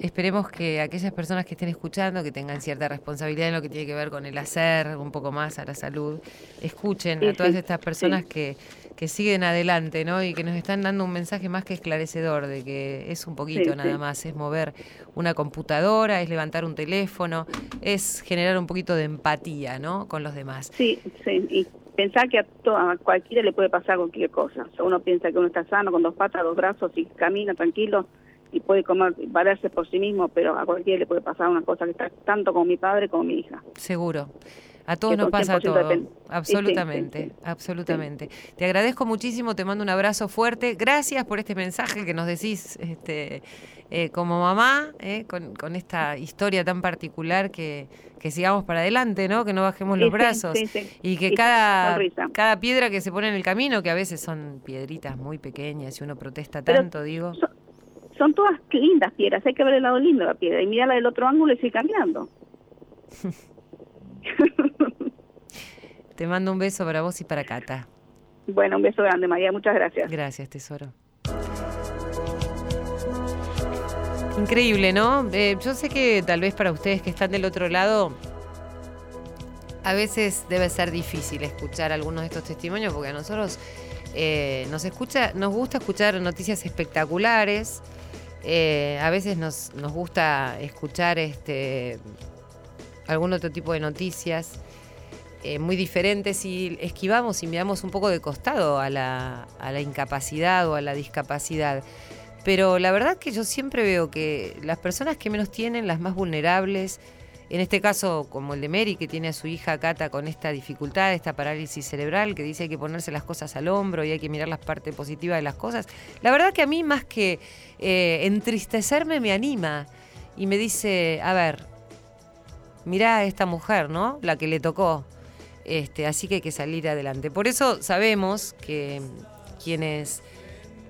esperemos que aquellas personas que estén escuchando, que tengan cierta responsabilidad en lo que tiene que ver con el hacer un poco más a la salud, escuchen Sí, a todas sí, estas personas sí. que, que siguen adelante, ¿no? Y que nos están dando un mensaje más que esclarecedor de que es un poquito nada más, es mover una computadora, es levantar un teléfono, es generar un poquito de empatía, ¿no? Con los demás. Sí, sí, y pensar que a, to- a cualquiera le puede pasar cualquier cosa. O sea, uno piensa que uno está sano, con dos patas, dos brazos y camina tranquilo y puede comer, valerse por sí mismo, pero a cualquiera le puede pasar una cosa que está tanto con mi padre como mi hija. Seguro. A todos nos pasa 100% todo. sí, Absolutamente, sí, sí. absolutamente. Te agradezco muchísimo, te mando un abrazo fuerte. Gracias por este mensaje que nos decís este, eh, como mamá, eh, con, con esta historia tan particular que, que sigamos para adelante, ¿no? Que no bajemos los brazos. Y que cada, cada piedra que se pone en el camino, que a veces son piedritas muy pequeñas y uno protesta Pero tanto, digo. Son todas lindas piedras, hay que ver el lado lindo de la piedra y mirarla del otro ángulo y seguir caminando. Te mando un beso para vos y para Cata. Bueno, un beso grande, María, muchas gracias. Gracias, tesoro. Increíble, ¿no? Eh, yo sé que tal vez para ustedes que están del otro lado, a veces debe ser difícil escuchar algunos de estos testimonios, porque a nosotros eh, nos escucha, nos gusta escuchar noticias espectaculares. Eh, a veces nos, nos gusta escuchar este algún otro tipo de noticias eh, muy diferentes y esquivamos y miramos un poco de costado a la, a la incapacidad o a la discapacidad. Pero la verdad que yo siempre veo que las personas que menos tienen, las más vulnerables, en este caso como el de Mary, que tiene a su hija Cata con esta dificultad, esta parálisis cerebral, que dice hay que ponerse las cosas al hombro y hay que mirar la parte positiva de las cosas, la verdad que a mí más que eh, entristecerme me anima y me dice, a ver, mirá a esta mujer, ¿no? La que le tocó. Este, así que hay que salir adelante. Por eso sabemos que quienes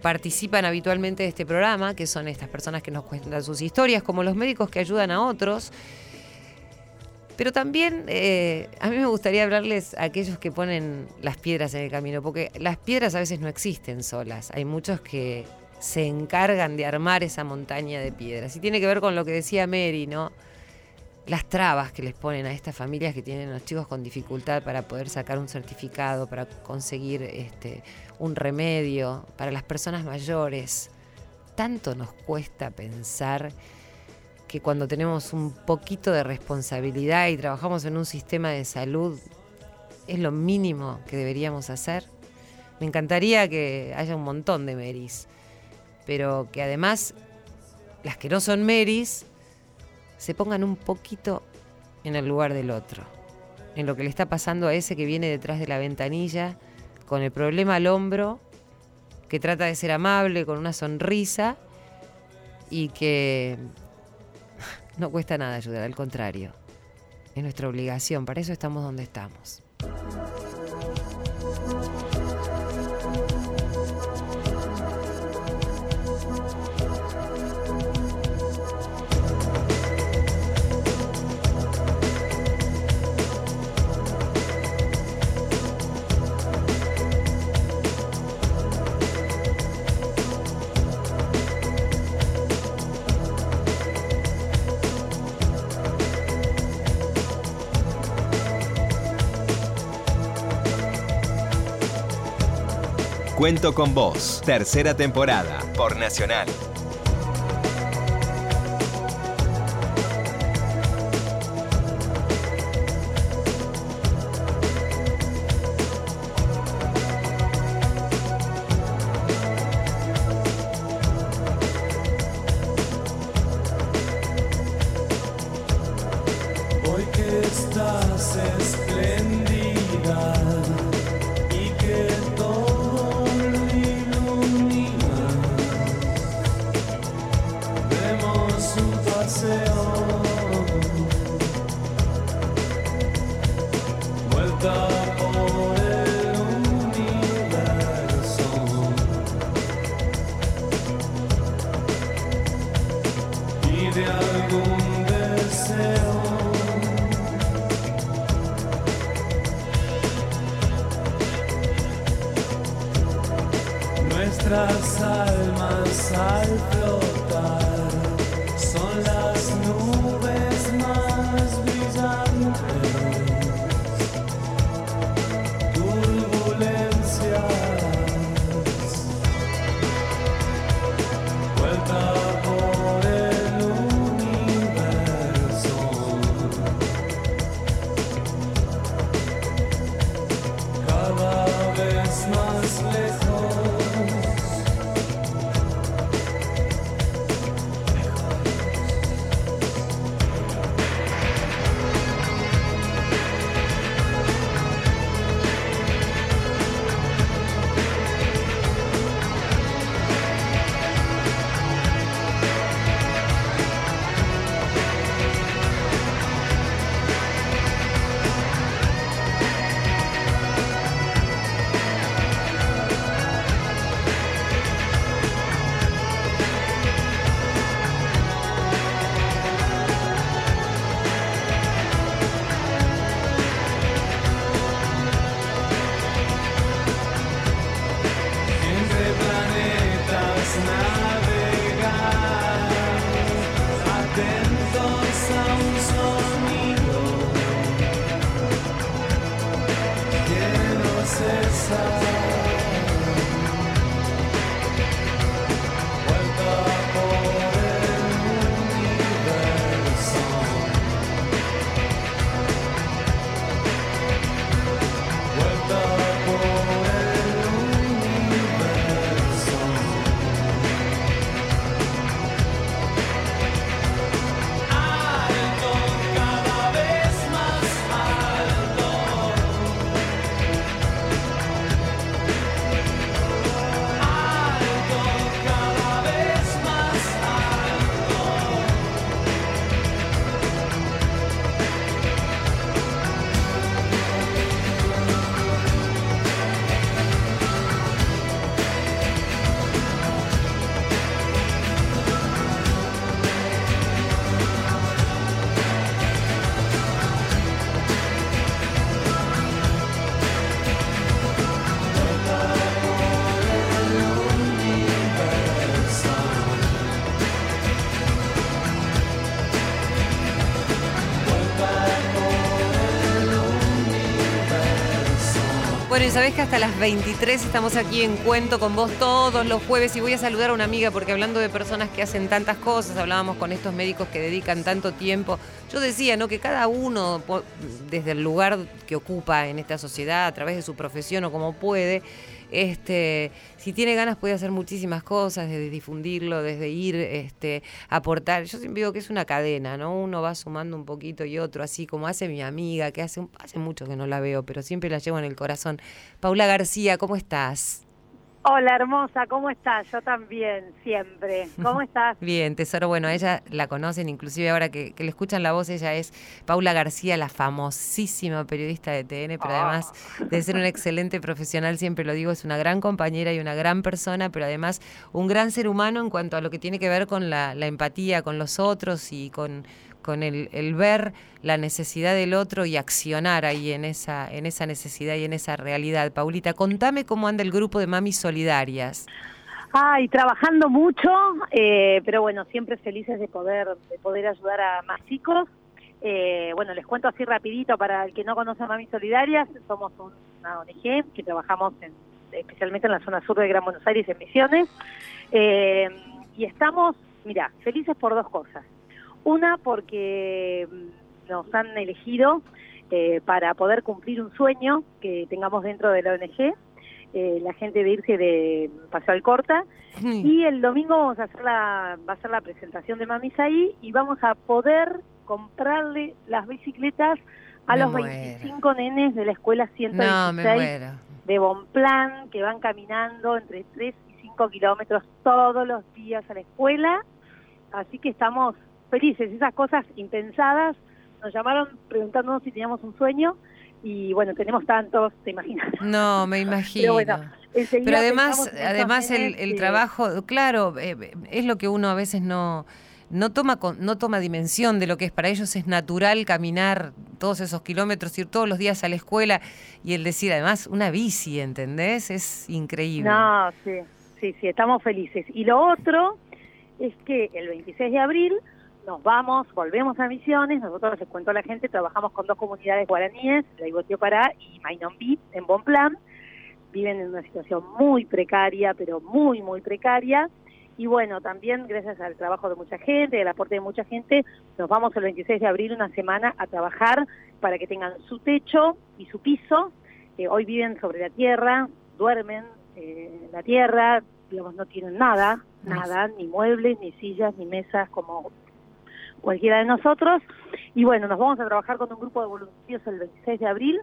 participan habitualmente de este programa, que son estas personas que nos cuentan sus historias, como los médicos que ayudan a otros, pero también eh, a mí me gustaría hablarles a aquellos que ponen las piedras en el camino, porque las piedras a veces no existen solas. Hay muchos que se encargan de armar esa montaña de piedras. Y tiene que ver con lo que decía Mary, ¿no? Las trabas que les ponen a estas familias que tienen los chicos con dificultad para poder sacar un certificado, para conseguir este, un remedio, para las personas mayores. Tanto nos cuesta pensar que cuando tenemos un poquito de responsabilidad y trabajamos en un sistema de salud, es lo mínimo que deberíamos hacer. Me encantaría que haya un montón de Merys, pero que además las que no son Merys se pongan un poquito en el lugar del otro, en lo que le está pasando a ese que viene detrás de la ventanilla con el problema al hombro, que trata de ser amable, con una sonrisa y que no cuesta nada ayudar, al contrario. Es nuestra obligación, para eso estamos donde estamos. Cuento con vos, tercera temporada, por Nacional. Vuelta sabés que hasta las 23 estamos aquí en Cuento con vos todos los jueves y voy a saludar a una amiga porque hablando de personas que hacen tantas cosas, hablábamos con estos médicos que dedican tanto tiempo. Yo decía, ¿no? Que cada uno, desde el lugar que ocupa en esta sociedad, a través de su profesión o como puede, Este, si tiene ganas puede hacer muchísimas cosas, desde difundirlo, desde ir, este, aportar. Yo siempre digo que es una cadena, ¿no? Uno va sumando un poquito y otro, así como hace mi amiga, que hace, hace mucho que no la veo, pero siempre la llevo en el corazón. Paula García, ¿cómo estás? Hola hermosa, ¿cómo estás? Yo también, siempre. ¿Cómo estás? Bien, tesoro, bueno, ella la conocen, inclusive ahora que, que le escuchan la voz, ella es Paula García, la famosísima periodista de TN, pero además de ser una excelente profesional, siempre lo digo, es una gran compañera y una gran persona, pero además un gran ser humano en cuanto a lo que tiene que ver con la, la empatía con los otros y con, con el, el ver la necesidad del otro y accionar ahí en esa, en esa necesidad y en esa realidad. Paulita, contame cómo anda el grupo de Mamis Solidarias. Ay, trabajando mucho, eh, pero bueno, siempre felices de poder, de poder ayudar a más chicos. Eh, bueno, les cuento así rapidito para el que no conoce a Mami Solidarias, somos una ONG que trabajamos en- especialmente en la zona sur de Gran Buenos Aires, en Misiones, Eh, y estamos, mira, felices por dos cosas. Una, porque mm, nos han elegido eh, para poder cumplir un sueño que tengamos dentro de la ONG, eh, la gente de irse de Paseo Alcorta, y el domingo vamos a hacer la, va a ser la presentación de Mamis ahí y vamos a poder comprarle las bicicletas a Me los muero. 25 nenes de la escuela 116 No, de Bonplan que van caminando entre 3 y 5 kilómetros todos los días a la escuela. Así que estamos felices, esas cosas impensadas. Nos llamaron preguntándonos si teníamos un sueño y bueno, tenemos tantos, te imaginas. No, me imagino. Pero bueno, enseguida Pero además, además el, el que- trabajo, claro, eh, es lo que uno a veces no no toma no toma dimensión de lo que es para ellos es natural caminar todos esos kilómetros, ir todos los días a la escuela y el decir además una bici, ¿entendés? Es increíble. No, sí, sí, sí, estamos felices. Y lo otro es que el 26 de abril nos vamos, volvemos a Misiones, nosotros les cuento a la gente, trabajamos con dos comunidades guaraníes, la Ibotio Pará y Mainombí, en Bonplan, viven en una situación muy precaria, pero muy, muy precaria, y bueno, también gracias al trabajo de mucha gente, al aporte de mucha gente, nos vamos el 26 de abril una semana a trabajar para que tengan su techo y su piso, que hoy viven sobre la tierra, duermen eh, en la tierra, digamos, no tienen nada, nada, ni muebles, ni sillas, ni mesas, como cualquiera de nosotros. Y bueno, nos vamos a trabajar con un grupo de voluntarios el 26 de abril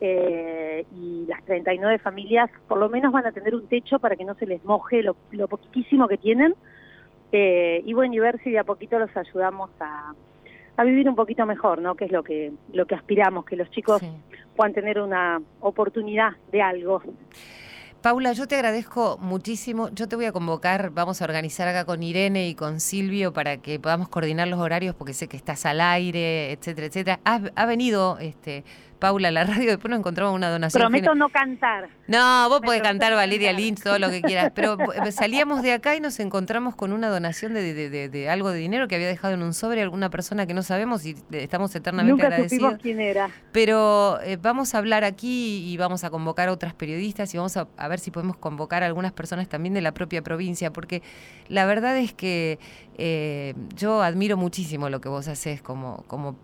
eh, y las 39 familias por lo menos van a tener un techo para que no se les moje lo, lo poquitísimo que tienen. Eh, y bueno, y ver si de a poquito los ayudamos a, a vivir un poquito mejor, ¿no? Que es lo que, lo que aspiramos, que los chicos puedan tener una oportunidad de algo. Paula, yo te agradezco muchísimo. Yo te voy a convocar, vamos a organizar acá con Irene y con Silvio para que podamos coordinar los horarios porque sé que estás al aire, etcétera, etcétera. Ha, ha venido este Paula la radio, después nos encontramos una donación. Prometo no cantar. No, vos podés cantar Valeria Lynch, todo lo que quieras, pero eh, salíamos de acá y nos encontramos con una donación de, de- de- de algo de dinero que había dejado en un sobre alguna persona que no sabemos y eh, estamos eternamente Nunca agradecidos. supimos quién era. Pero eh, vamos a hablar aquí y vamos a convocar a otras periodistas y vamos a, a ver si podemos convocar a algunas personas también de la propia provincia, porque la verdad es que eh, yo admiro muchísimo lo que vos haces como, como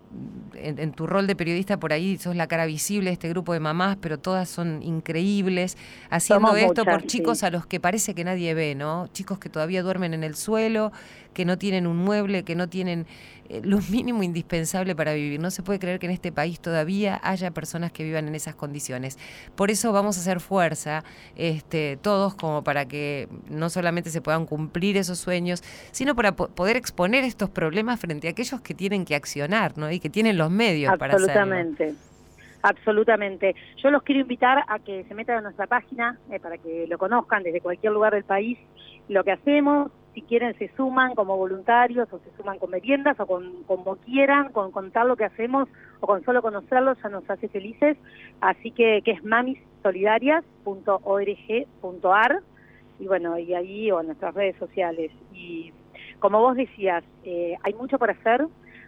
en, en tu rol de periodista por ahí, sos la cara visible de este grupo de mamás, pero todas son increíbles, haciendo Somos esto muchas, por chicos sí. a los que parece que nadie ve, ¿no? Chicos que todavía duermen en el suelo, que no tienen un mueble, que no tienen eh, lo mínimo indispensable para vivir. No se puede creer que en este país todavía haya personas que vivan en esas condiciones. Por eso vamos a hacer fuerza, este, todos, como para que no solamente se puedan cumplir esos sueños, sino para po- poder exponer estos problemas frente a aquellos que tienen que accionar, ¿no? Y que tienen los medios para hacerlo. Absolutamente. Absolutamente. Yo los quiero invitar a que se metan a nuestra página eh, para que lo conozcan desde cualquier lugar del país lo que hacemos. Si quieren se suman como voluntarios o se suman con meriendas o con como quieran, con contar lo que hacemos o con solo conocerlos ya nos hace felices. Así que, que es mamisolidarias.org.ar y bueno, y ahí o en nuestras redes sociales. Y como vos decías, eh, hay mucho por hacer,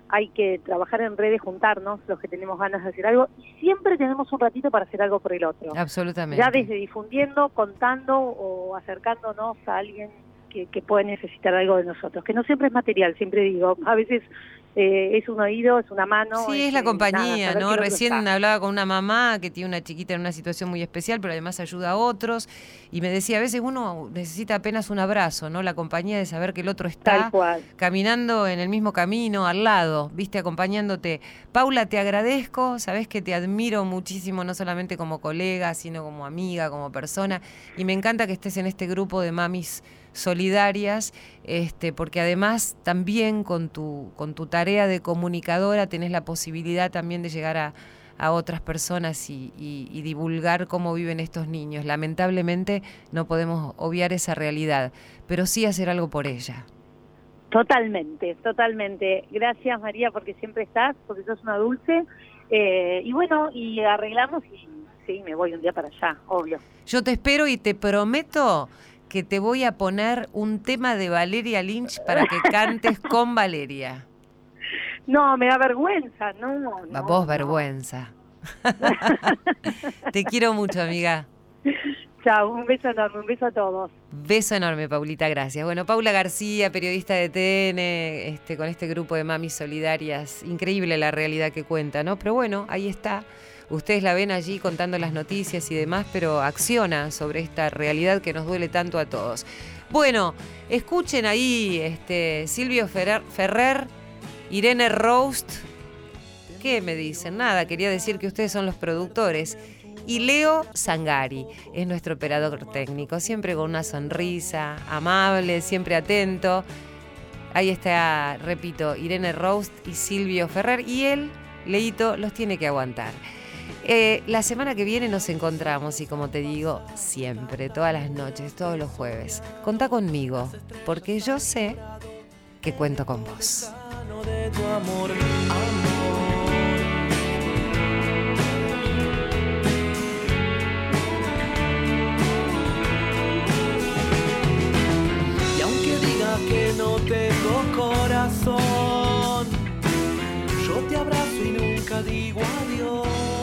hay que trabajar en redes, juntarnos, los que tenemos ganas de hacer algo, y siempre tenemos un ratito para hacer algo por el otro. Absolutamente. Ya desde difundiendo, contando o acercándonos a alguien que, que puede necesitar algo de nosotros, que no siempre es material, siempre digo, a veces eh, es un oído, es una mano. Sí, es la compañía, nada, ¿no? Recién está. hablaba con una mamá que tiene una chiquita en una situación muy especial, pero además ayuda a otros. Y me decía, a veces uno necesita apenas un abrazo, ¿no? La compañía de saber que el otro está caminando en el mismo camino, al lado, viste, acompañándote. Paula, te agradezco, sabes que te admiro muchísimo, no solamente como colega, sino como amiga, como persona. Y me encanta que estés en este grupo de mamis solidarias, este, porque además también con tu, con tu tarea de comunicadora tenés la posibilidad también de llegar a, a otras personas y, y- y divulgar cómo viven estos niños. Lamentablemente no podemos obviar esa realidad, pero sí hacer algo por ella. Totalmente, totalmente. Gracias María porque siempre estás, porque sos una dulce. Eh, y bueno, y arreglamos y sí, me voy un día para allá, obvio. Yo te espero y te prometo que te voy a poner un tema de Valeria Lynch para que cantes con Valeria. No, me da vergüenza, no. no, vos no. vergüenza. te quiero mucho, amiga. Chao, un beso enorme, un beso a todos. Beso enorme, Paulita, gracias. Bueno, Paula García, periodista de TN, este, con este grupo de mamis solidarias. Increíble la realidad que cuenta, ¿no? Pero bueno, ahí está. Ustedes la ven allí contando las noticias y demás, pero acciona sobre esta realidad que nos duele tanto a todos. Bueno, escuchen ahí este, Silvio Ferrer, Irene Roast. ¿Qué me dicen? Nada, quería decir que ustedes son los productores. Y Leo Sangari es nuestro operador técnico, siempre con una sonrisa, amable, siempre atento. Ahí está, repito, Irene Roast y Silvio Ferrer. Y él, Leito, los tiene que aguantar. Eh, la semana que viene nos encontramos y como te digo, siempre, todas las noches, todos los jueves. Contá conmigo, porque yo sé que cuento con vos. Y aunque diga que no tengo corazón, yo te abrazo y nunca digo adiós.